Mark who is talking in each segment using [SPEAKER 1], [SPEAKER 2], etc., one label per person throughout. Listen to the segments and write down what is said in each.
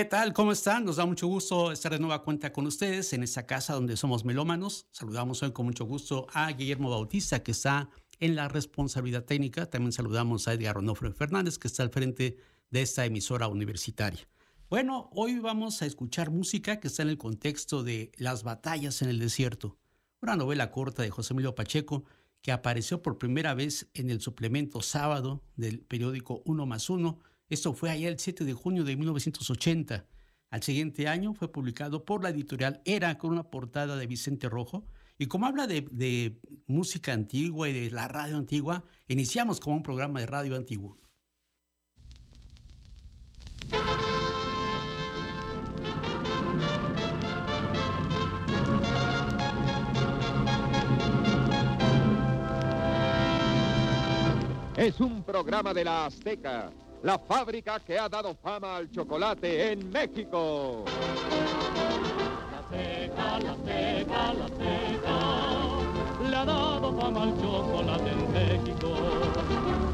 [SPEAKER 1] ¿Qué tal? ¿Cómo están? Nos da mucho gusto estar de nueva cuenta con ustedes en esta casa donde somos melómanos. Saludamos hoy con mucho gusto a Guillermo Bautista, que está en la responsabilidad técnica. También saludamos a Edgar Onofre Fernández, que está al frente de esta emisora universitaria. Bueno, hoy vamos a escuchar música que está en el contexto de Las batallas en el desierto, una novela corta de José Emilio Pacheco que apareció por primera vez en el suplemento sábado del periódico Uno más Uno esto fue allá el 7 de junio de 1980. Al siguiente año fue publicado por la editorial Era con una portada de Vicente Rojo. Y como habla de, música antigua y de la radio antigua, iniciamos con un programa de radio antiguo.
[SPEAKER 2] Es un programa de la Azteca la fábrica que ha dado fama al chocolate en México.
[SPEAKER 3] La seca, la seca, la seca, le ha dado fama al chocolate en México.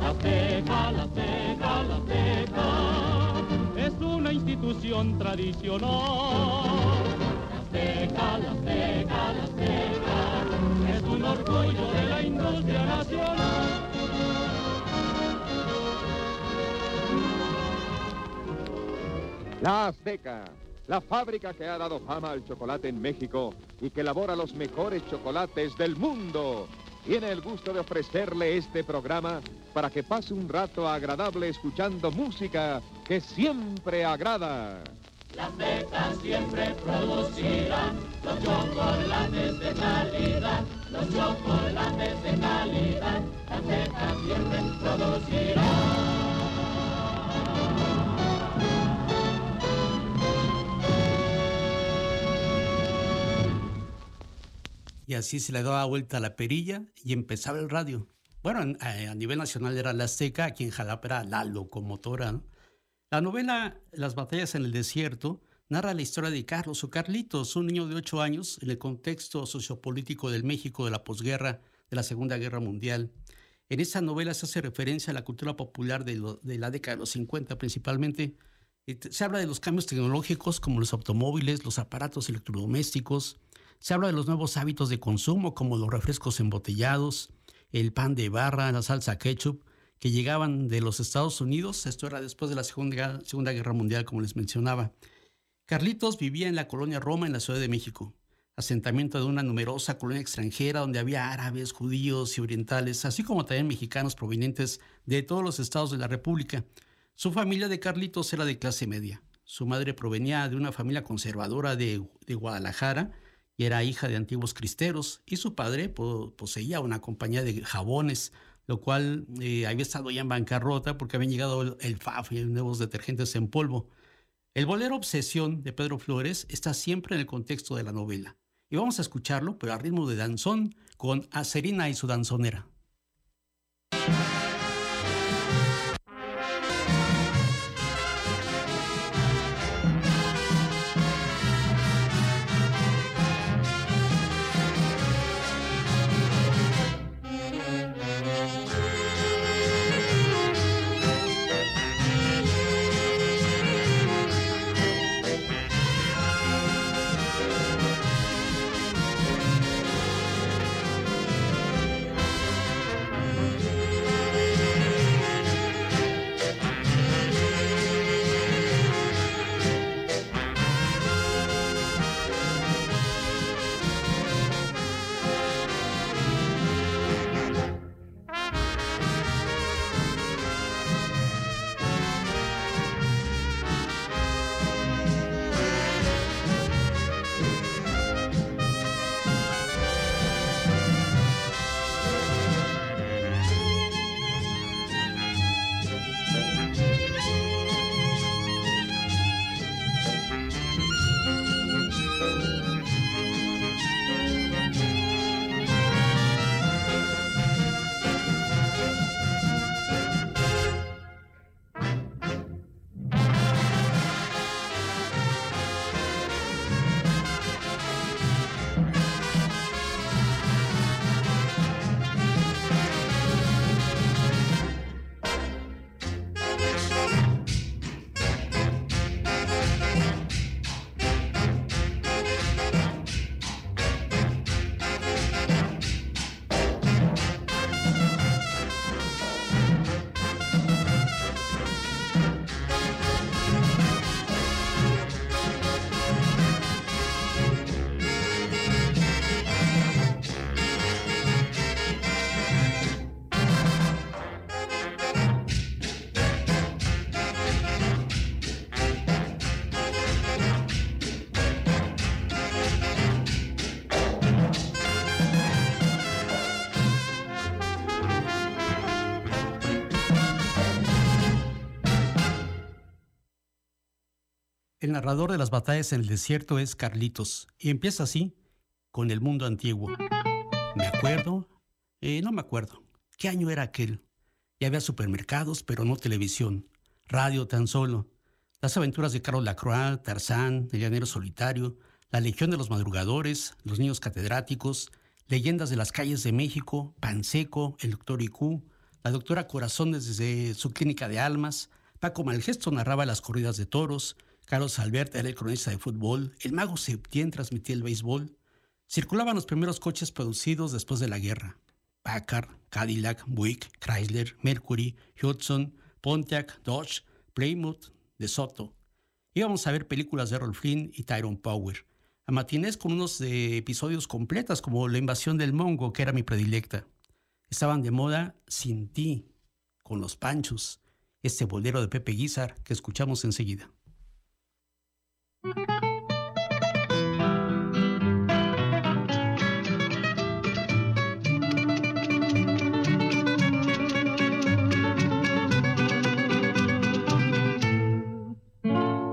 [SPEAKER 3] La seca, la seca, la seca, es una institución tradicional. La seca, la seca, la seca, es un orgullo de la industria nacional.
[SPEAKER 2] La Azteca, la fábrica que ha dado fama al chocolate en México y que elabora los mejores chocolates del mundo, tiene el gusto de ofrecerle este programa para que pase un rato agradable escuchando música que siempre agrada.
[SPEAKER 3] La Azteca siempre producirá los chocolates de calidad, los chocolates de calidad. La Azteca siempre producirá.
[SPEAKER 1] Y así se le daba vuelta la perilla y empezaba el radio. Bueno, a, nivel nacional era la Azteca, aquí en Jalapa la locomotora. La novela Las batallas en el desierto narra la historia de Carlos o Carlitos, un niño de 8 años en el contexto sociopolítico del México de la posguerra de la Segunda Guerra Mundial. En esa novela se hace referencia a la cultura popular de, la década de los 50 principalmente. Se habla de los cambios tecnológicos como los automóviles, los aparatos electrodomésticos, se habla de los nuevos hábitos de consumo como los refrescos embotellados, el pan de barra, la salsa ketchup, que llegaban de los Estados Unidos. Esto era después de la Segunda, Guerra Mundial, como les mencionaba. Carlitos vivía en la colonia Roma, en la Ciudad de México, asentamiento de una numerosa colonia extranjera donde había árabes, judíos y orientales, así como también mexicanos provenientes de todos los estados de la República. Su familia de Carlitos era de clase media. Su madre provenía de una familia conservadora de Guadalajara, y era hija de antiguos cristeros y su padre poseía una compañía de jabones, lo cual eh, había estado ya en bancarrota porque habían llegado el, FAF y nuevos detergentes en polvo. El bolero Obsesión de Pedro Flores está siempre en el contexto de la novela. Y vamos a escucharlo, pero a ritmo de danzón, con Acerina y su danzonera. Narrador de las batallas en el desierto es Carlitos y empieza así, con el mundo antiguo. Me acuerdo, eh, no me acuerdo, ¿qué año era aquel? Ya había supermercados, pero no televisión, radio tan solo. Las aventuras de Carlos Lacroix, Tarzán, El Llanero Solitario, La Legión de los Madrugadores, Los Niños Catedráticos, Leyendas de las Calles de México, Panseco, El Doctor IQ, la doctora Corazón desde su clínica de almas, Paco Malgesto narraba las corridas de toros, Carlos Albert era el cronista de fútbol, el mago Septién transmitía el béisbol. Circulaban los primeros coches producidos después de la guerra. Packard, Cadillac, Buick, Chrysler, Mercury, Hudson, Pontiac, Dodge, Plymouth, De Soto. Íbamos a ver películas de Rolf Flynn y Tyrone Power. A matinés con unos episodios completas como La invasión del Mongo, que era mi predilecta. Estaban de moda Sin ti, con los Panchos, este bolero de Pepe Guizar que escuchamos enseguida.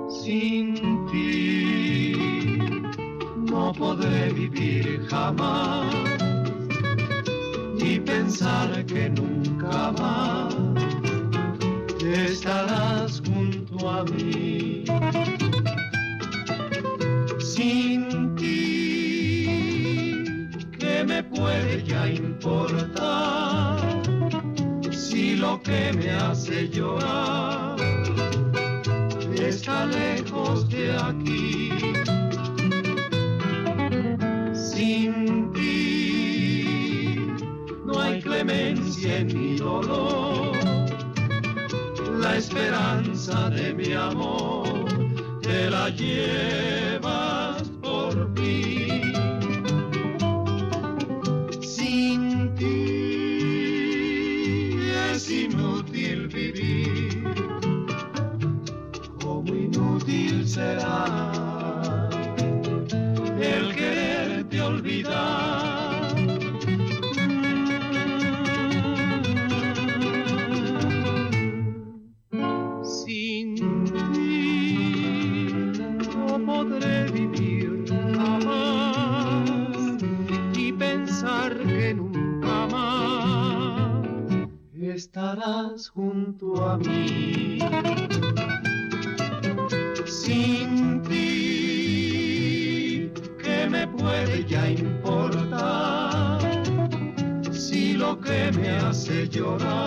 [SPEAKER 4] Sin ti no podré vivir jamás y pensar que nunca más estarás junto a mí. Sin ti, ¿qué me puede ya importar? Si lo que me hace llorar está lejos de aquí. Sin ti, no hay clemencia en mi dolor. La esperanza de mi amor te la llevas llorar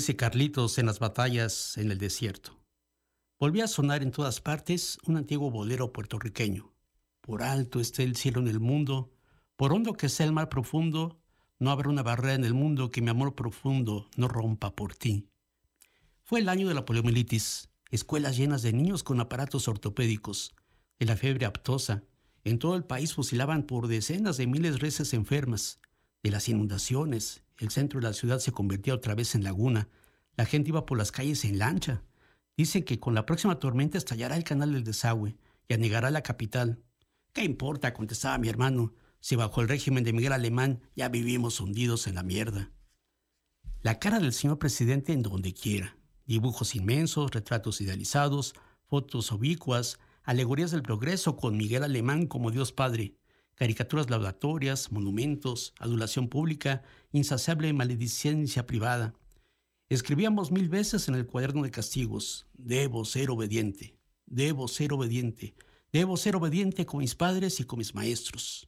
[SPEAKER 1] Dice Carlitos en las batallas en el desierto. Volvía a sonar en todas partes un antiguo bolero puertorriqueño. Por alto esté el cielo en el mundo, por hondo que sea el mar profundo, no habrá una barrera en el mundo que mi amor profundo no rompa por ti. Fue el año de la poliomielitis, escuelas llenas de niños con aparatos ortopédicos, de la fiebre aptosa. En todo el país fusilaban por decenas de miles reses enfermas, de las inundaciones. El centro de la ciudad se convertía otra vez en laguna. La gente iba por las calles en lancha. Dicen que con la próxima tormenta estallará el canal del desagüe y anegará la capital. ¿Qué importa? contestaba mi hermano. Si bajo el régimen de Miguel Alemán ya vivimos hundidos en la mierda. La cara del señor presidente en donde quiera. Dibujos inmensos, retratos idealizados, fotos oblicuas, alegorías del progreso con Miguel Alemán como Dios Padre, caricaturas laudatorias, monumentos, adulación pública, insaciable maledicencia privada. Escribíamos mil veces en el cuaderno de castigos, debo ser obediente, debo ser obediente, debo ser obediente con mis padres y con mis maestros.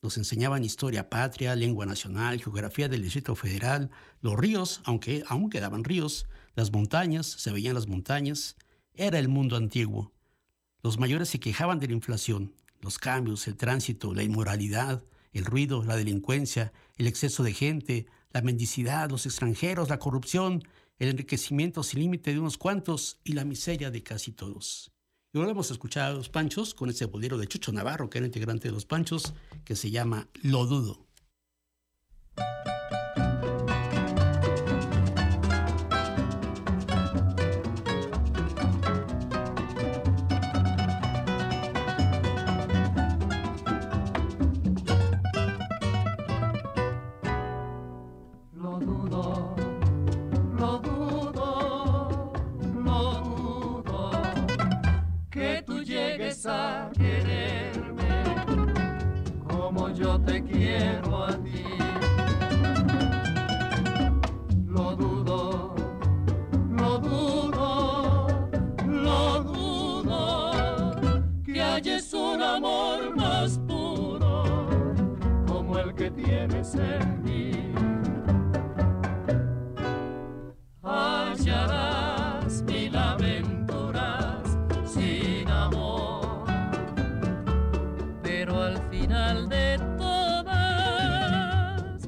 [SPEAKER 1] Nos enseñaban historia patria, lengua nacional, geografía del Distrito Federal, los ríos, aunque aún quedaban ríos, Las montañas, se veían las montañas, era el mundo antiguo. Los mayores se quejaban de la inflación, los cambios, el tránsito, la inmoralidad, el ruido, la delincuencia, el exceso de gente, la mendicidad, los extranjeros, la corrupción, el enriquecimiento sin límite de unos cuantos y la miseria de casi todos. Y volvemos a escuchar a los Panchos con ese bolero de Chucho Navarro, que era integrante de los Panchos, que se llama Lo Dudo.
[SPEAKER 5] hallarás mil aventuras sin amor, pero al final de todas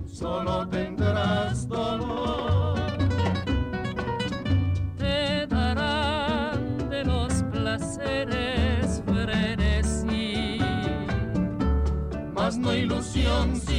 [SPEAKER 5] solo tendrás dolor. Te darán de los placeres fresí, mas no ilusión.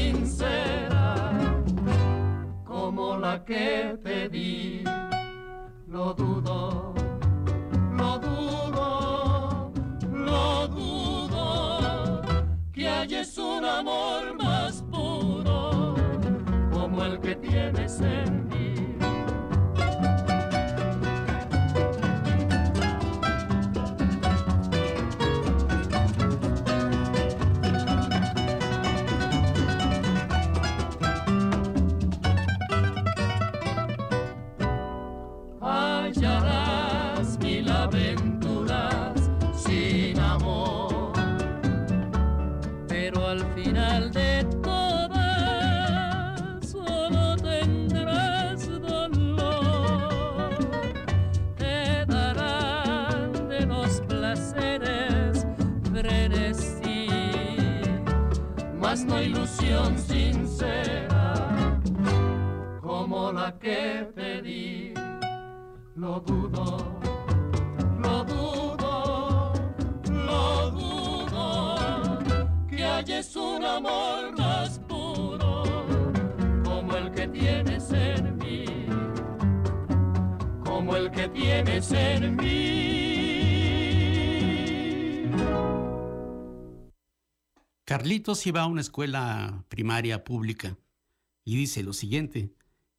[SPEAKER 1] Carlitos iba a una escuela primaria pública y dice lo siguiente,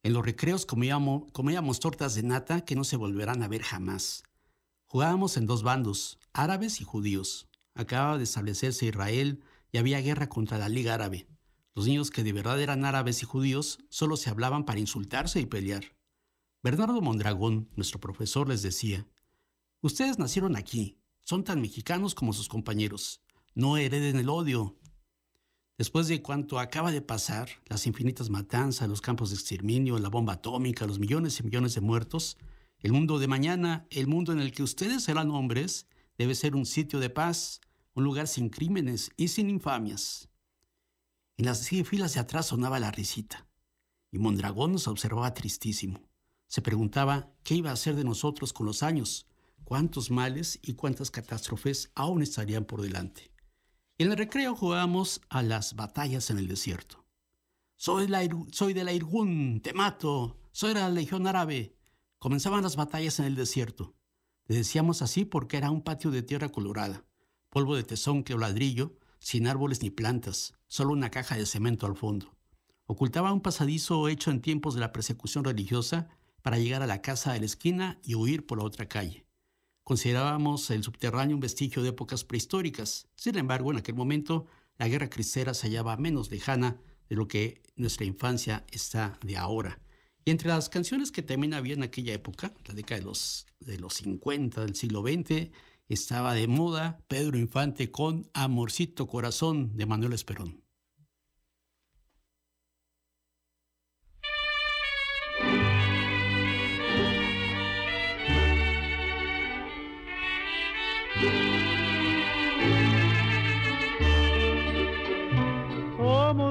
[SPEAKER 1] en los recreos comíamos, tortas de nata que no se volverán a ver jamás. Jugábamos en dos bandos, árabes y judíos. Acababa de establecerse Israel y había guerra contra la Liga Árabe. Los niños que de verdad eran árabes y judíos solo se hablaban para insultarse y pelear. Bernardo Mondragón, nuestro profesor, les decía, Ustedes nacieron aquí, son tan mexicanos como sus compañeros. No hereden el odio, Después de cuanto acaba de pasar, las infinitas matanzas, los campos de exterminio, la bomba atómica, los millones y millones de muertos, el mundo de mañana, el mundo en el que ustedes serán hombres, debe ser un sitio de paz, un lugar sin crímenes y sin infamias. En las filas de atrás sonaba la risita, y Mondragón nos observaba tristísimo. Se preguntaba qué iba a hacer de nosotros con los años, cuántos males y cuántas catástrofes aún estarían por delante. En el recreo jugábamos a las batallas en el desierto. Soy, la, soy de la Irgun, te mato, soy de la Legión Árabe. Comenzaban las batallas en el desierto. Le decíamos así porque era un patio de tierra colorada, polvo de tesón que ladrillo, sin árboles ni plantas, solo una caja de cemento al fondo. Ocultaba un pasadizo hecho en tiempos de la persecución religiosa para llegar a la casa de la esquina y huir por la otra calle. Considerábamos el subterráneo un vestigio de épocas prehistóricas. Sin embargo, en aquel momento, la guerra cristera se hallaba menos lejana de lo que nuestra infancia está de ahora. Y entre las canciones que también había en aquella época, la década de los, de los 50 del siglo XX, estaba de moda Pedro Infante con Amorcito Corazón de Manuel Esperón.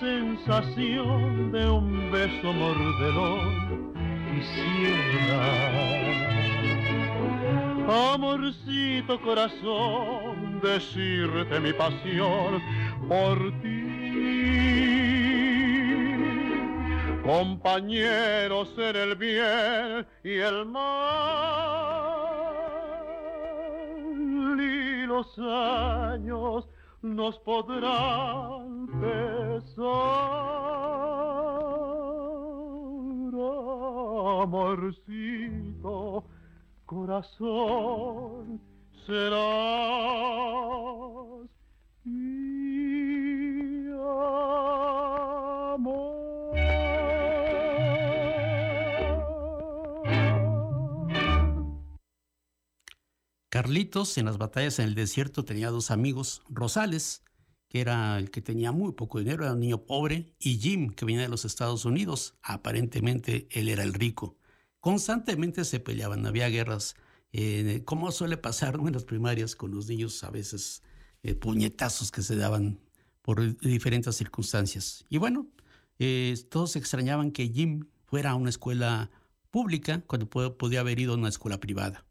[SPEAKER 6] Sensación de un beso mordelón quisiera. Amorcito corazón, decirte mi pasión por ti. Compañeros en el bien y el mal y los años nos podrán corazón, serás.
[SPEAKER 1] Carlitos en las batallas en el desierto tenía dos amigos, Rosales, era el que tenía muy poco dinero, era un niño pobre, y Jim, que venía de los Estados Unidos, aparentemente él era el rico. Constantemente se peleaban, había guerras, eh, como suele pasar en las primarias con los niños, a veces eh, puñetazos que se daban por diferentes circunstancias. Y bueno, eh, todos extrañaban que Jim fuera a una escuela pública cuando podía haber ido a una escuela privada.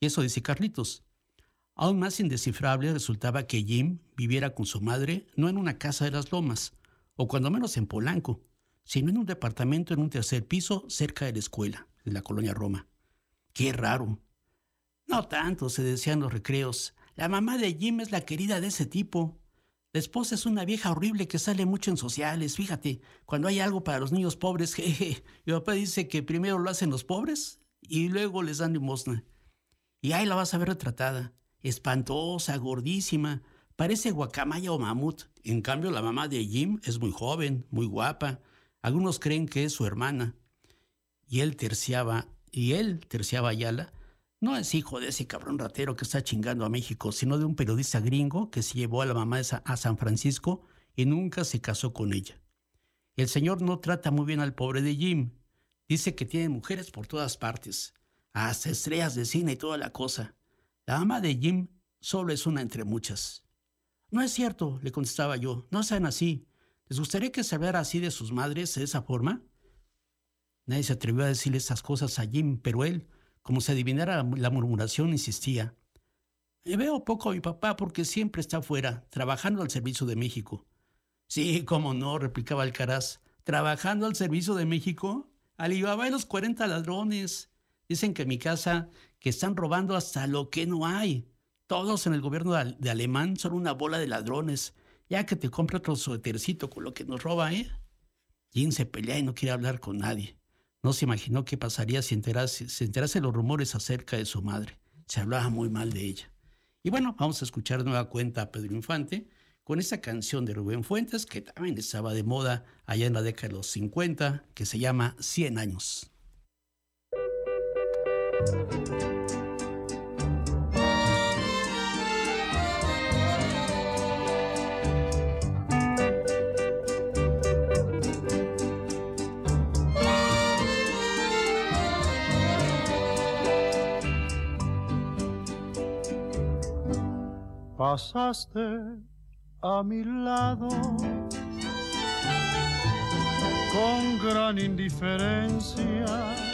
[SPEAKER 1] Y eso dice Carlitos. Aún más indescifrable resultaba que Jim viviera con su madre no en una casa de las lomas, o cuando menos en Polanco, sino en un departamento en un tercer piso cerca de la escuela, de la colonia Roma. Qué raro. No tanto, se decían los recreos. La mamá de Jim es la querida de ese tipo. La esposa es una vieja horrible que sale mucho en sociales. Fíjate, cuando hay algo para los niños pobres, jeje. Mi papá dice que primero lo hacen los pobres y luego les dan limosna. Y ahí la vas a ver retratada. Espantosa, gordísima. Parece guacamaya o mamut. En cambio, la mamá de Jim es muy joven, muy guapa. Algunos creen que es su hermana. Y él terciaba, y él, terciaba Ayala, no es hijo de ese cabrón ratero que está chingando a México, sino de un periodista gringo que se llevó a la mamá a San Francisco y nunca se casó con ella. El señor no trata muy bien al pobre de Jim. Dice que tiene mujeres por todas partes hasta estrellas de cine y toda la cosa. La ama de Jim solo es una entre muchas. No es cierto, le contestaba yo, no sean así. ¿Les gustaría que se hablara así de sus madres de esa forma? Nadie se atrevió a decirle esas cosas a Jim, pero él, como se adivinara la murmuración, insistía. Me veo poco a mi papá porque siempre está afuera, trabajando al servicio de México. Sí, cómo no, replicaba Alcaraz. ¿Trabajando al servicio de México? Alibaba y los 40 ladrones. Dicen que mi casa que están robando hasta lo que no hay. Todos en el gobierno de Alemán son una bola de ladrones. Ya que te compre otro suétercito con lo que nos roba, ¿eh? Jim se pelea y no quiere hablar con nadie. No se imaginó qué pasaría si enterase, se enterase los rumores acerca de su madre. Se hablaba muy mal de ella. Y bueno, vamos a escuchar nueva cuenta a Pedro Infante con esta canción de Rubén Fuentes, que también estaba de moda allá en la década de los 50, que se llama 100 años.
[SPEAKER 6] Pasaste a mi lado con gran indiferencia.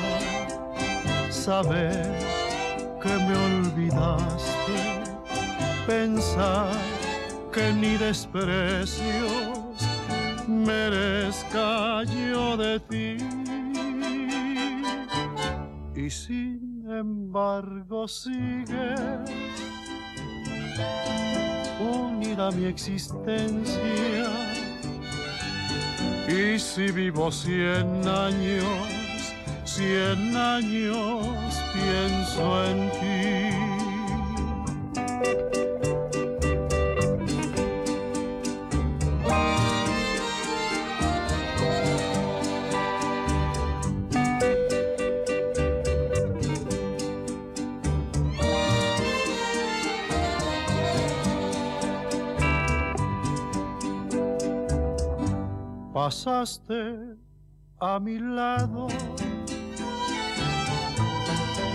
[SPEAKER 6] saber que me olvidaste, pensar que ni desprecios merezca yo de ti. Y si embargo sigue unida mi existencia. Y si vivo cien años, cien años pienso en ti. pasaste a mi lado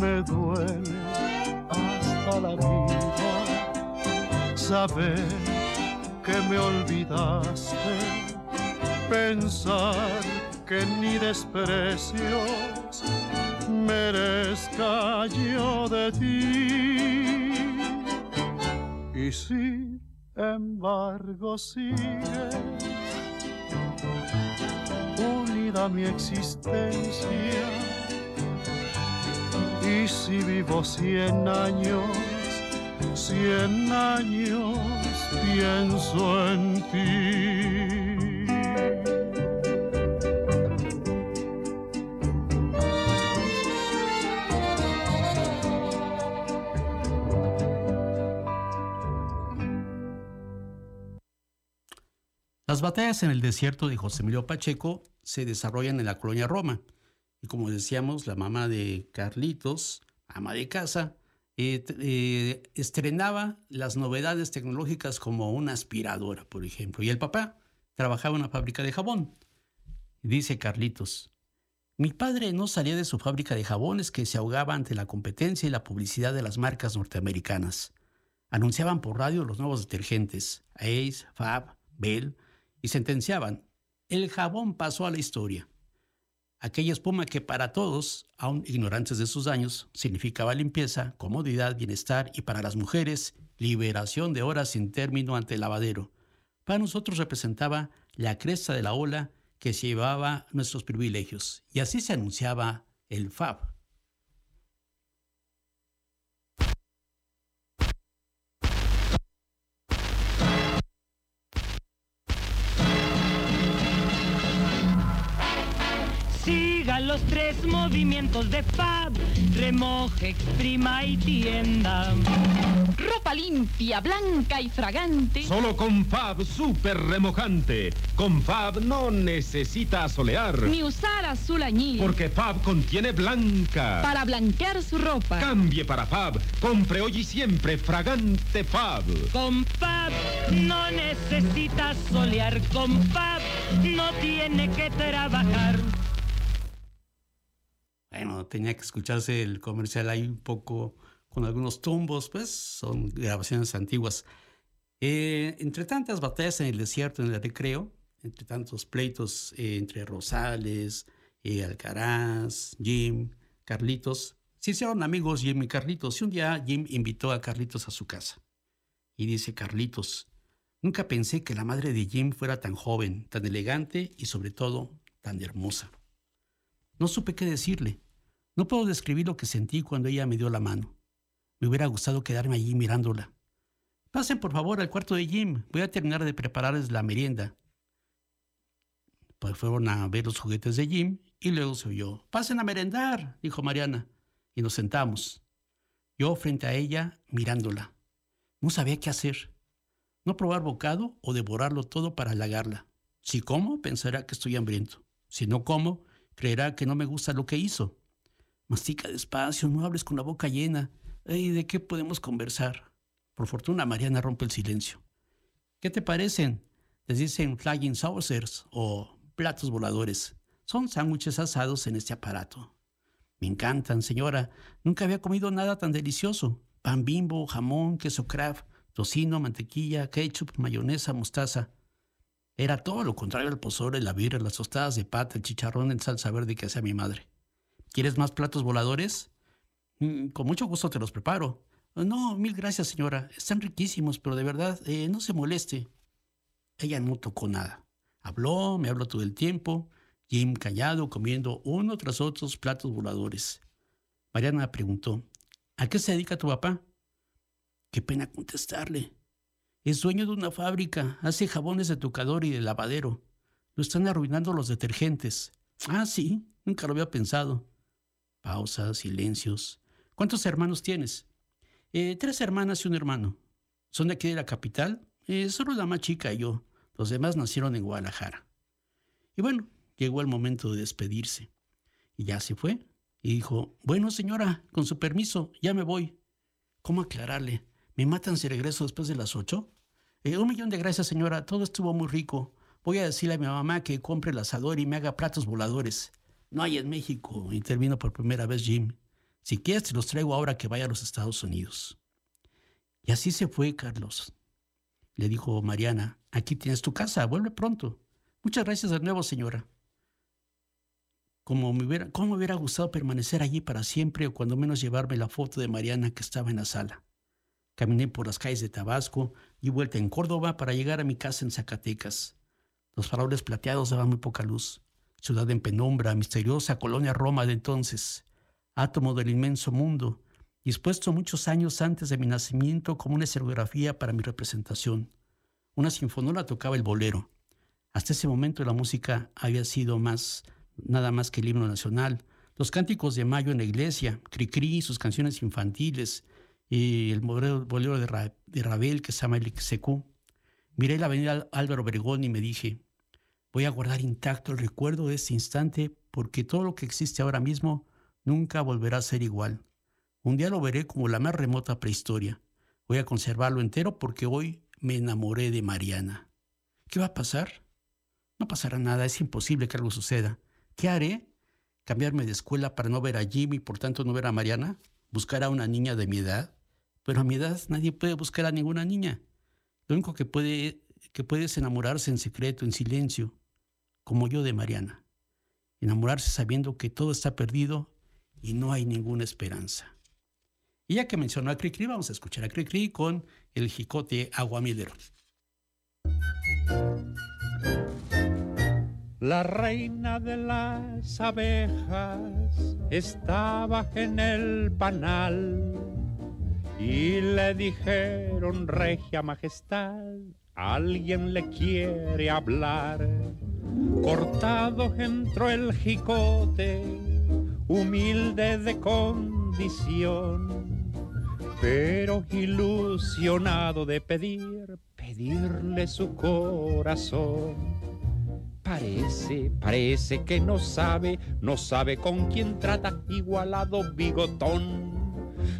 [SPEAKER 6] Me duele hasta la vida saber que me olvidaste, pensar que ni desprecios merezca yo de ti. Y si embargo sigue unida mi existencia. Y si vivo cien años, cien años pienso en ti.
[SPEAKER 1] Las batallas en el desierto de José Emilio Pacheco se desarrollan en la colonia Roma. Y como decíamos, la mamá de Carlitos, ama de casa, eh, eh, estrenaba las novedades tecnológicas como una aspiradora, por ejemplo. Y el papá trabajaba en una fábrica de jabón. Dice Carlitos, mi padre no salía de su fábrica de jabones que se ahogaba ante la competencia y la publicidad de las marcas norteamericanas. Anunciaban por radio los nuevos detergentes, Ace, Fab, Bell, y sentenciaban, el jabón pasó a la historia. Aquella espuma que para todos, aún ignorantes de sus daños, significaba limpieza, comodidad, bienestar y para las mujeres, liberación de horas sin término ante el lavadero. Para nosotros representaba la cresta de la ola que llevaba nuestros privilegios. Y así se anunciaba el FAB.
[SPEAKER 7] Los tres movimientos de Fab, remoje, exprima y tienda.
[SPEAKER 8] Ropa limpia, blanca y fragante.
[SPEAKER 2] Solo con Fab Super Remojante. Con Fab no necesita solear.
[SPEAKER 8] Ni usar azul añil.
[SPEAKER 2] Porque Fab contiene blanca.
[SPEAKER 8] Para blanquear su ropa.
[SPEAKER 2] Cambie para Fab. Compre hoy y siempre fragante Fab.
[SPEAKER 7] Con Fab no necesita solear. Con Fab no tiene que trabajar.
[SPEAKER 1] Bueno, tenía que escucharse el comercial ahí un poco con algunos tumbos, pues son grabaciones antiguas. Eh, entre tantas batallas en el desierto, en el recreo, entre tantos pleitos eh, entre Rosales, eh, Alcaraz, Jim, Carlitos, se hicieron amigos Jim y Carlitos. Y un día Jim invitó a Carlitos a su casa. Y dice Carlitos, nunca pensé que la madre de Jim fuera tan joven, tan elegante y sobre todo tan hermosa. No supe qué decirle. No puedo describir lo que sentí cuando ella me dio la mano. Me hubiera gustado quedarme allí mirándola. Pasen por favor al cuarto de Jim. Voy a terminar de prepararles la merienda. Pues fueron a ver los juguetes de Jim y luego se oyó. Pasen a merendar, dijo Mariana. Y nos sentamos. Yo frente a ella mirándola. No sabía qué hacer. No probar bocado o devorarlo todo para halagarla. Si como, pensará que estoy hambriento. Si no como, creerá que no me gusta lo que hizo. Mastica despacio, no hables con la boca llena. ¿Y de qué podemos conversar? Por fortuna, Mariana rompe el silencio. ¿Qué te parecen? Les dicen flying saucers o platos voladores. Son sándwiches asados en este aparato. Me encantan, señora. Nunca había comido nada tan delicioso. Pan bimbo, jamón, queso craft, tocino, mantequilla, ketchup, mayonesa, mostaza. Era todo lo contrario al pozole, la birra, las tostadas de pata, el chicharrón en salsa verde que hacía mi madre. ¿Quieres más platos voladores? Mm, con mucho gusto te los preparo. No, mil gracias, señora. Están riquísimos, pero de verdad, eh, no se moleste. Ella no tocó nada. Habló, me habló todo el tiempo. Jim callado, comiendo uno tras otros platos voladores. Mariana preguntó, ¿a qué se dedica tu papá? Qué pena contestarle. Es dueño de una fábrica, hace jabones de tocador y de lavadero. Lo están arruinando los detergentes. Ah, sí, nunca lo había pensado. Pausas, silencios. ¿Cuántos hermanos tienes? Eh, tres hermanas y un hermano. ¿Son de aquí de la capital? Eh, solo la más chica y yo. Los demás nacieron en Guadalajara. Y bueno, llegó el momento de despedirse. Y ya se fue. Y dijo, bueno señora, con su permiso, ya me voy. ¿Cómo aclararle? ¿Me matan si regreso después de las ocho? Eh, un millón de gracias señora, todo estuvo muy rico. Voy a decirle a mi mamá que compre el asador y me haga platos voladores. No hay en México, intervino por primera vez Jim. Si quieres, te los traigo ahora que vaya a los Estados Unidos. Y así se fue, Carlos. Le dijo Mariana, aquí tienes tu casa, vuelve pronto. Muchas gracias de nuevo, señora. Como hubiera, ¿Cómo me hubiera gustado permanecer allí para siempre o cuando menos llevarme la foto de Mariana que estaba en la sala? Caminé por las calles de Tabasco y vuelta en Córdoba para llegar a mi casa en Zacatecas. Los faroles plateados daban muy poca luz. Ciudad en penumbra, misteriosa colonia Roma de entonces átomo del inmenso mundo, dispuesto muchos años antes de mi nacimiento como una escenografía para mi representación. Una sinfonía tocaba el bolero. Hasta ese momento la música había sido más, nada más que el himno nacional, los cánticos de Mayo en la iglesia, Cricri, sus canciones infantiles, y el bolero, de, de, Rabel que se llama el. Miré la avenida Álvaro Obregón y me dije, voy a guardar intacto el recuerdo de este instante porque todo lo que existe ahora mismo nunca volverá a ser igual. Un día lo veré como la más remota prehistoria. Voy a conservarlo entero porque hoy me enamoré de Mariana. ¿Qué va a pasar? No pasará nada, es imposible que algo suceda. ¿Qué haré? ¿Cambiarme de escuela para no ver a Jimmy y por tanto no ver a Mariana? ¿Buscar a una niña de mi edad? Pero a mi edad nadie puede buscar a ninguna niña. Lo único que puede, que es enamorarse en secreto, en silencio, como yo de Mariana. Enamorarse sabiendo que todo está perdido y no hay ninguna esperanza. Y ya que mencionó a Cricri, vamos a escuchar a Cricri con el jicote aguamilero.
[SPEAKER 9] La reina de las abejas estaba en el panal y le dijeron, regia majestad, alguien le quiere hablar. Cortado entró el jicote, humilde de condición, pero ilusionado de pedir, pedirle su corazón. Parece, parece que no sabe, no sabe con quién trata, igualado bigotón.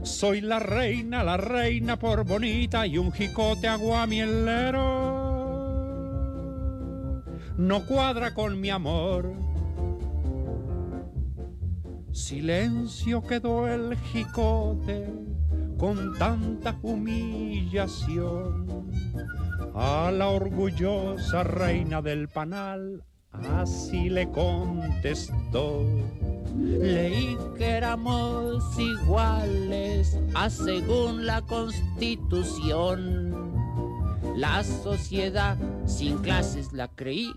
[SPEAKER 9] Soy la reina, la reina por bonita y un jicote aguamielero. No cuadra con mi amor. Silencio quedó el jicote con tanta humillación. A la orgullosa reina del panal así le contestó.
[SPEAKER 10] Leí que éramos iguales a según la constitución. La sociedad sin clases la creí,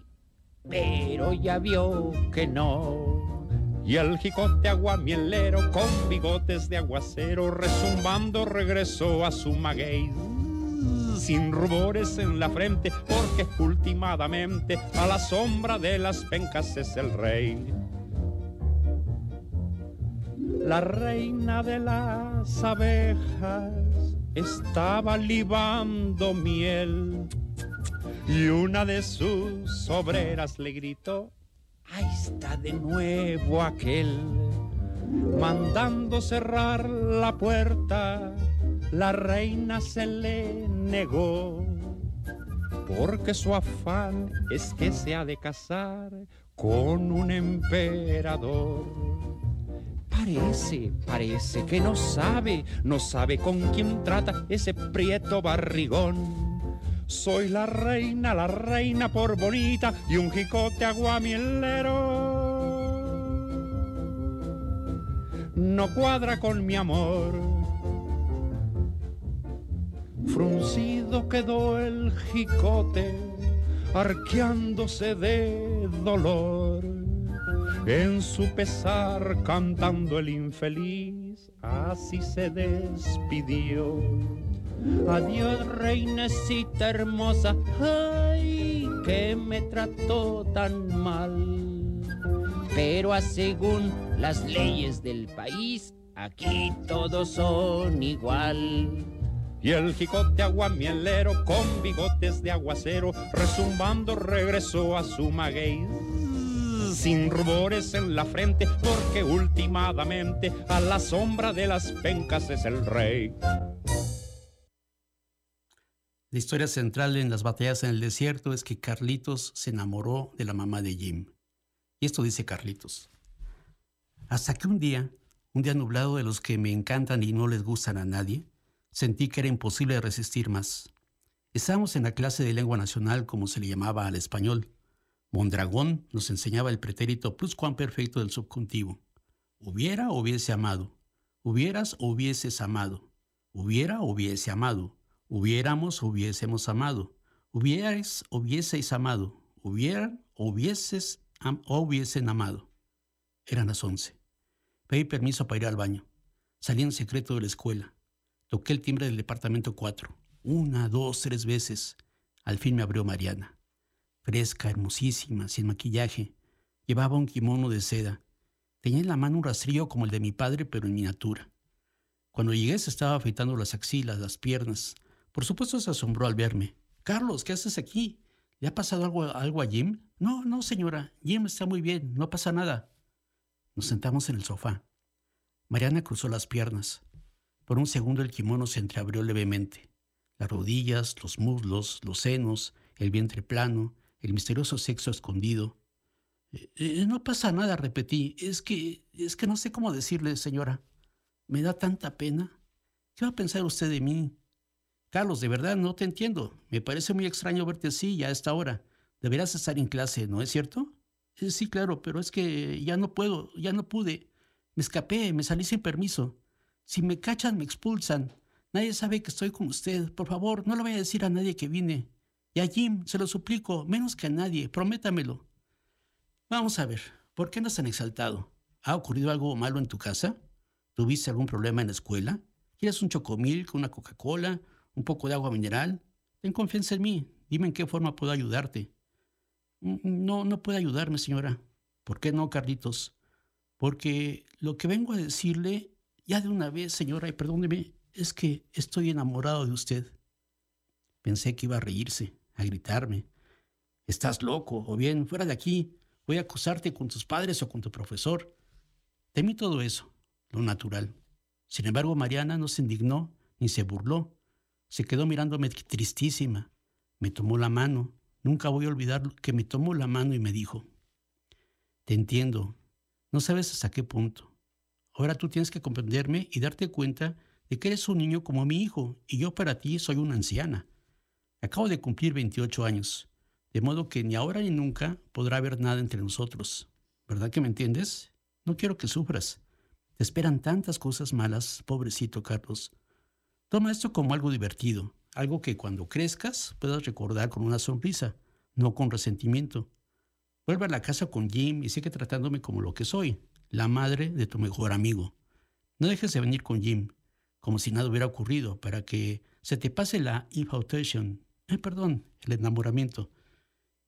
[SPEAKER 10] pero ya vio que no.
[SPEAKER 9] Y el jicote aguamielero con bigotes de aguacero resumbando regresó a su maguey sin rubores en la frente, porque últimamente a la sombra de las pencas es el rey. La reina de las abejas estaba libando miel y una de sus obreras le gritó, ahí está de nuevo aquel, mandando cerrar la puerta la reina se le negó, porque su afán es que se ha de casar con un emperador. Parece, parece que no sabe, no sabe con quién trata ese prieto barrigón. Soy la reina, la reina por bonita y un jicote aguamielero. No cuadra con mi amor Fruncido quedó el jicote, arqueándose de dolor. En su pesar cantando el infeliz, así se despidió. Adiós, reinecita hermosa, ay, que me trató tan mal. Pero a según las leyes del país, aquí todos son igual. Y el jicote aguamielero con bigotes de aguacero, resumbando regresó a su maguey. Sin rubores en la frente, porque últimamente a la sombra de las pencas es el rey.
[SPEAKER 1] La historia central en las batallas en el desierto es que Carlitos se enamoró de la mamá de Jim. Y esto dice Carlitos. Hasta que un día, un día nublado de los que me encantan y no les gustan a nadie, Sentí que era imposible resistir más. Estábamos en la clase de lengua nacional, como se le llamaba al español. Mondragón nos enseñaba el pretérito pluscuamperfecto del subjuntivo. Hubiera hubiese amado. Hubieras hubieses amado. Hubiera hubiese amado. Hubiéramos hubiésemos amado. Hubierais hubieseis amado. Hubieran hubieses o hubiesen amado. Eran las once. Pedí permiso para ir al baño. Salí en secreto de la escuela. Toqué el timbre del departamento 4. Una, dos, tres veces. Al fin me abrió Mariana. Fresca, hermosísima, sin maquillaje. Llevaba un kimono de seda. Tenía en la mano un rastrillo como el de mi padre, pero en miniatura. Cuando llegué se estaba afeitando las axilas, las piernas. Por supuesto se asombró al verme. Carlos, ¿qué haces aquí? ¿Le ha pasado algo, algo a Jim? No, no, señora. Jim está muy bien, no pasa nada. Nos sentamos en el sofá. Mariana cruzó las piernas. Por un segundo el kimono se entreabrió levemente. Las rodillas, los muslos, los senos, el vientre plano, el misterioso sexo escondido. Eh, eh, no pasa nada, repetí. Es que, es que no sé cómo decirle, señora. Me da tanta pena. ¿Qué va a pensar usted de mí? Carlos, de verdad no te entiendo. Me parece muy extraño verte así ya a esta hora. Deberás estar en clase, ¿no es cierto? Eh, sí, claro, pero es que ya no puedo, ya no pude. Me escapé, me salí sin permiso. Si me cachan, me expulsan. Nadie sabe que estoy con usted. Por favor, no le vaya a decir a nadie que vine. Y a Jim, se lo suplico, menos que a nadie, prométamelo. Vamos a ver, ¿por qué andas tan exaltado? ¿Ha ocurrido algo malo en tu casa? ¿Tuviste algún problema en la escuela? ¿Quieres un chocomil con una Coca-Cola? ¿Un poco de agua mineral? Ten confianza en mí. Dime en qué forma puedo ayudarte. "Mm, No, no puede ayudarme, señora. ¿Por qué no, Carlitos? Porque lo que vengo a decirle, ya de una vez, señora, y perdóneme, es que estoy enamorado de usted. Pensé que iba a reírse, a gritarme. Estás loco, o bien, fuera de aquí, voy a acusarte con tus padres o con tu profesor. Temí todo eso, lo natural. Sin embargo, Mariana no se indignó ni se burló. Se quedó mirándome tristísima. Me tomó la mano. Nunca voy a olvidar que me tomó la mano y me dijo, Te entiendo. No sabes hasta qué punto. Ahora tú tienes que comprenderme y darte cuenta de que eres un niño como mi hijo y yo para ti soy una anciana. Acabo de cumplir 28 años, de modo que ni ahora ni nunca podrá haber nada entre nosotros. ¿Verdad que me entiendes? No quiero que sufras. Te esperan tantas cosas malas, pobrecito Carlos. Toma esto como algo divertido, algo que cuando crezcas puedas recordar con una sonrisa, no con resentimiento. Vuelve a la casa con Jim y sigue tratándome como lo que soy, la madre de tu mejor amigo. No dejes de venir con Jim, como si nada hubiera ocurrido, para que se te pase la infatuation, eh, perdón, el enamoramiento,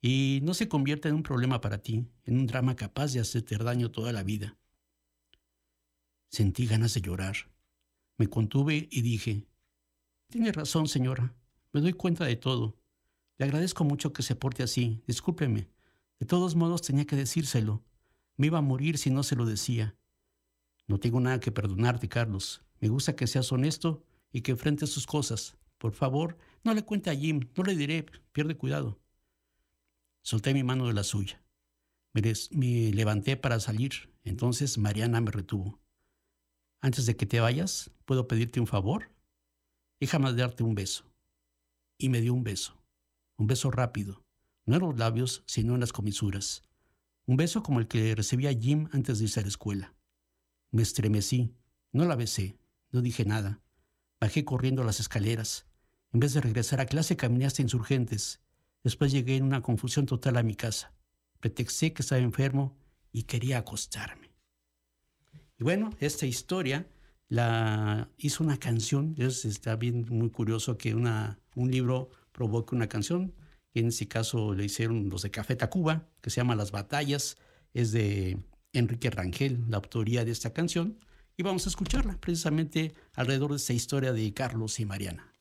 [SPEAKER 1] y no se convierta en un problema para ti, en un drama capaz de hacerte daño toda la vida. Sentí ganas de llorar. Me contuve y dije, tiene razón, señora, me doy cuenta de todo. Le agradezco mucho que se porte así, discúlpeme. De todos modos tenía que decírselo. Me iba a morir si no se lo decía. No tengo nada que perdonarte, Carlos. Me gusta que seas honesto y que enfrentes sus cosas. Por favor, no le cuente a Jim, no le diré, pierde cuidado. Solté mi mano de la suya. Me, me levanté para salir. Entonces Mariana me retuvo. Antes de que te vayas, ¿puedo pedirte un favor? Déjame darte un beso. Y me dio un beso. Un beso rápido. No en los labios, sino en las comisuras. Un beso como el que recibía Jim antes de irse a la escuela. Me estremecí. No la besé. No dije nada. Bajé corriendo las escaleras. En vez de regresar a clase, caminé hasta insurgentes. Después llegué en una confusión total a mi casa. Pretexté que estaba enfermo y quería acostarme. Y bueno, esta historia la hizo una canción. Es, está bien muy curioso que una, un libro provoque una canción. En este caso le hicieron los de Café Tacuba, que se llama Las Batallas. Es de Enrique Rangel, la autoría de esta canción. Y vamos a escucharla precisamente alrededor de esta historia de Carlos y Mariana.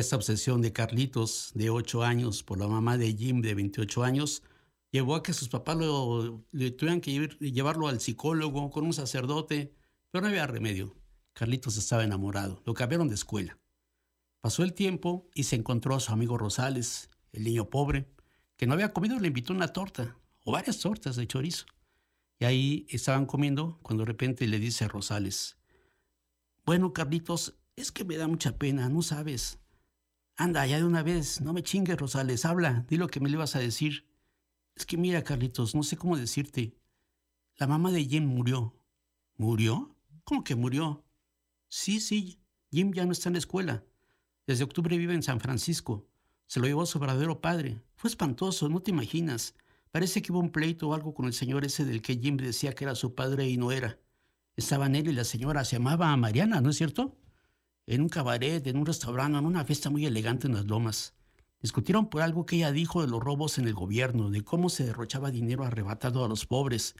[SPEAKER 11] Esta
[SPEAKER 1] obsesión de Carlitos, de 8 años, por la mamá de Jim, de 28 años, llevó a que sus papás lo, le tuvieran que llevarlo al psicólogo con un sacerdote, pero no había remedio. Carlitos estaba enamorado, lo cambiaron de escuela. Pasó el tiempo y se encontró a su amigo Rosales, el niño pobre, que no había comido, le invitó una torta, o varias tortas de chorizo. Y ahí estaban comiendo cuando de repente le dice a Rosales, bueno, Carlitos, es que me da mucha pena, no sabes. Anda, ya de una vez, no me chingues, Rosales, habla, di lo que me le ibas a decir. Es que mira, Carlitos, no sé cómo decirte. La mamá de Jim murió. ¿Murió? ¿Cómo que murió? Sí, sí, Jim ya no está en la escuela. Desde octubre vive en San Francisco. Se lo llevó su verdadero padre. Fue espantoso, no te imaginas. Parece que hubo un pleito o algo con el señor ese del que Jim decía que era su padre y no era. Estaban él y la señora, se llamaba Mariana, ¿no es cierto? En un cabaret, en un restaurante, en una fiesta muy elegante en las lomas. Discutieron por algo que ella dijo de los robos en el gobierno, de cómo se derrochaba dinero arrebatado a los pobres.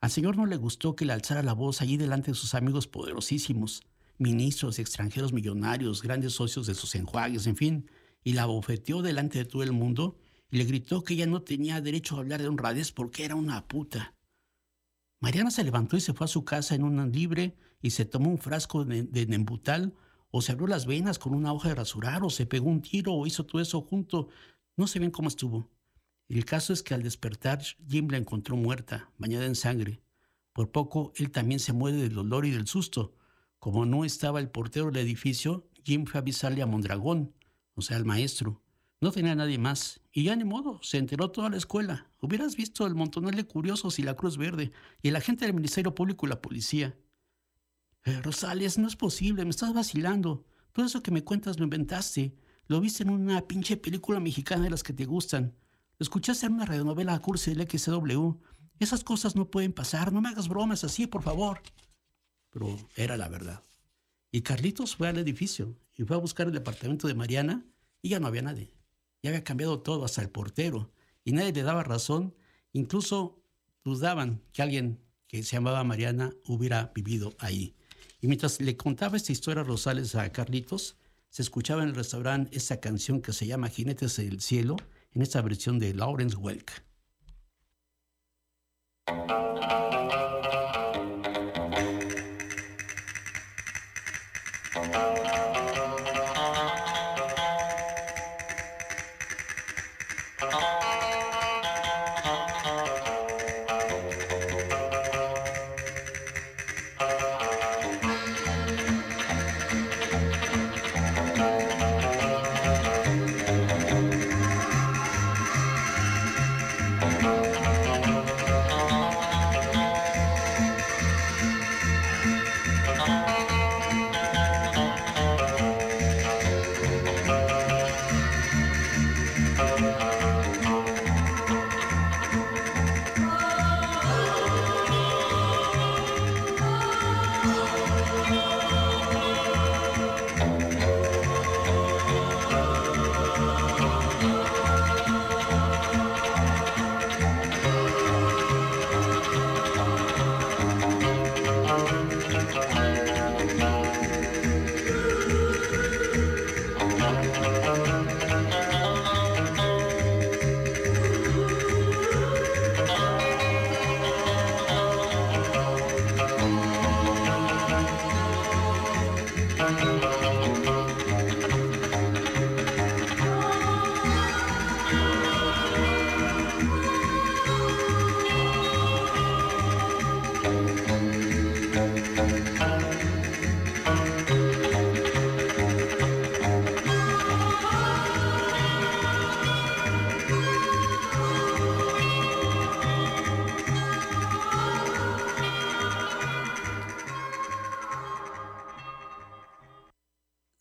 [SPEAKER 1] Al señor no le gustó que le alzara la voz allí delante de sus amigos poderosísimos, ministros, extranjeros millonarios, grandes socios de sus enjuagues, en fin, y la bofeteó delante de todo el mundo y le gritó que ella no tenía derecho a hablar de honradez porque era una puta. Mariana se levantó y se fue a su casa en un libre y se tomó un frasco de, de nembutal o se abrió las venas con una hoja de rasurar o se pegó un tiro o hizo todo eso junto. No sé bien cómo estuvo. El caso es que al despertar Jim la encontró muerta, bañada en sangre. Por poco él también se muere del dolor y del susto. Como no estaba el portero del edificio, Jim fue a avisarle a Mondragón, o sea, al maestro. No tenía nadie más. Y ya ni modo, se enteró toda la escuela. Hubieras visto el montonel de curiosos y la Cruz Verde, y el agente del Ministerio Público y la policía. Rosales, no es posible, me estás vacilando. Todo eso que me cuentas lo inventaste. Lo viste en una pinche película mexicana de las que te gustan. Lo escuchaste en una radionovela cursi del XW. Esas cosas no pueden pasar, no me hagas bromas así, por favor. Pero era la verdad. Y Carlitos fue al edificio y fue a buscar el departamento de Mariana y ya no había nadie. Ya había cambiado todo, hasta el portero. Y nadie le daba razón. Incluso dudaban que alguien que se llamaba Mariana hubiera vivido ahí. Y mientras le contaba esta historia a Rosales a Carlitos, se escuchaba en el restaurante esta canción que se llama Jinetes del Cielo, en esta versión de Lawrence Welk.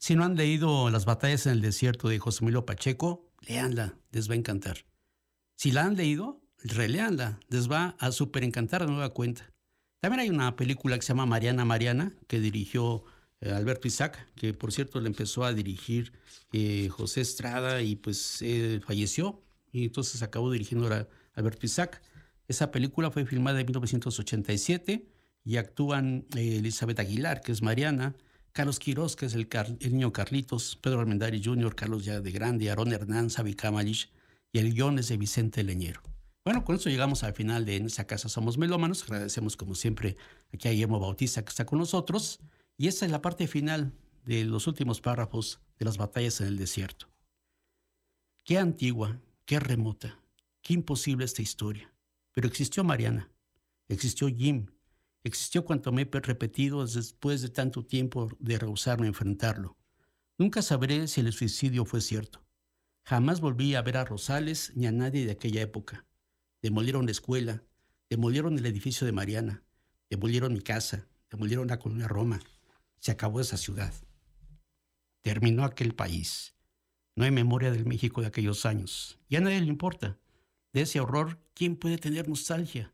[SPEAKER 1] Si no han leído Las batallas en el desierto de José Emilio Pacheco, léanla, les va a encantar. Si la han leído, releanla, les va a súper encantar de nueva cuenta. También hay una película que se llama Mariana Mariana, que dirigió eh, Alberto Isaac, que por cierto le empezó a dirigir eh, José Estrada y pues falleció, y entonces acabó dirigiendo a Alberto Isaac. Esa película fue filmada en 1987 y actúan eh, Elizabeth Aguilar, que es Mariana, Carlos Quirós, que es el, niño Carlitos, Pedro Armendari Jr., Carlos ya de Grande, Aarón Hernán, Sabi Kamalich y el guion es de Vicente Leñero. Bueno, con eso llegamos al final de En esa casa somos melómanos. Agradecemos como siempre aquí a Guillermo Bautista que está con nosotros. Y esta es la parte final de los últimos párrafos de las batallas en el desierto. Qué antigua, qué remota, qué imposible esta historia. Pero existió Mariana, existió Jim, existió cuanto me he repetido después de tanto tiempo de rehusarme a enfrentarlo. Nunca sabré si el suicidio fue cierto. Jamás volví a ver a Rosales ni a nadie de aquella época. Demolieron la escuela, demolieron el edificio de Mariana, demolieron mi casa, demolieron la colonia Roma. Se acabó esa ciudad. Terminó aquel país. No hay memoria del México de aquellos años. Y a nadie le importa. De ese horror, ¿quién puede tener nostalgia?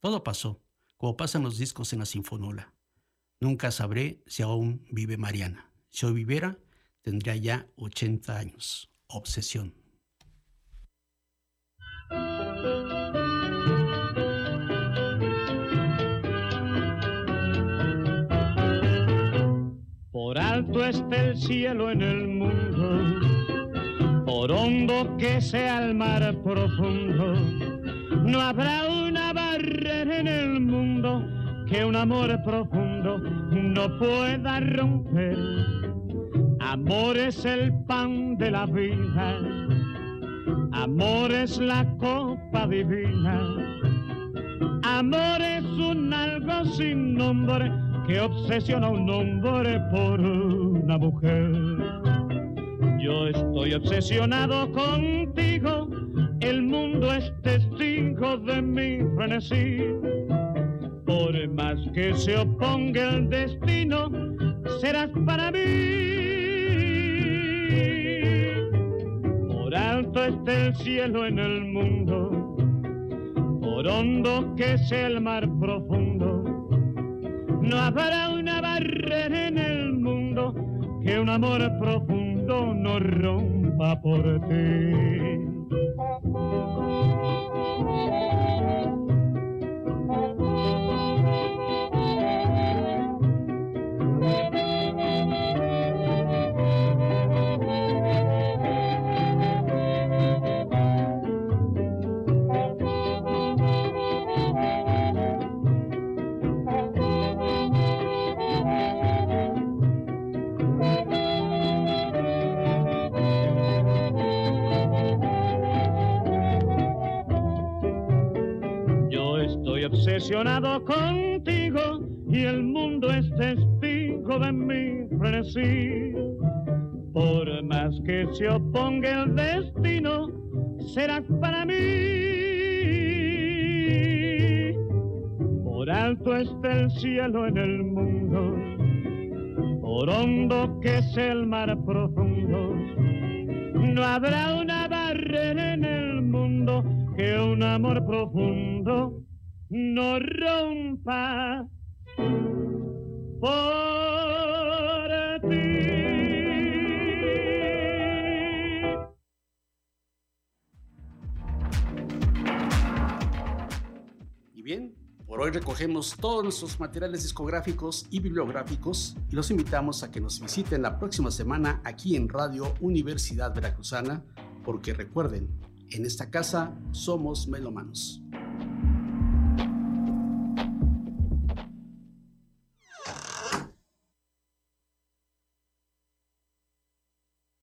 [SPEAKER 1] Todo pasó, como pasan los discos en la Sinfonola. Nunca sabré si aún vive Mariana. Si hoy viviera, tendría ya 80 años. Obsesión.
[SPEAKER 3] Por alto esté el cielo en el mundo, por hondo que sea el mar profundo, no habrá una barrera en el mundo que un amor profundo no pueda romper. Amor es el pan de la vida, amor es la copa divina, amor es un algo sin nombre que obsesiona un hombre por una mujer. Yo estoy obsesionado contigo, el mundo es testigo de mi frenesí. Por más que se oponga el destino, serás para mí. Por alto esté el cielo en el mundo, por hondo que sea el mar profundo no habrá una barrera en el mundo que un amor profundo no rompa por ti. Thank you. Obsesionado contigo y el mundo es testigo de mi frenesí. Por más que se oponga el destino, serás para mí. Por alto está el cielo en el mundo, por hondo que es el mar profundo. No habrá una barrera en el mundo que un amor profundo no rompa por ti.
[SPEAKER 1] Y bien, por hoy recogemos todos nuestros materiales discográficos y bibliográficos y los invitamos a que nos visiten la próxima semana aquí en Radio Universidad Veracruzana, porque recuerden, en esta casa somos melomanos.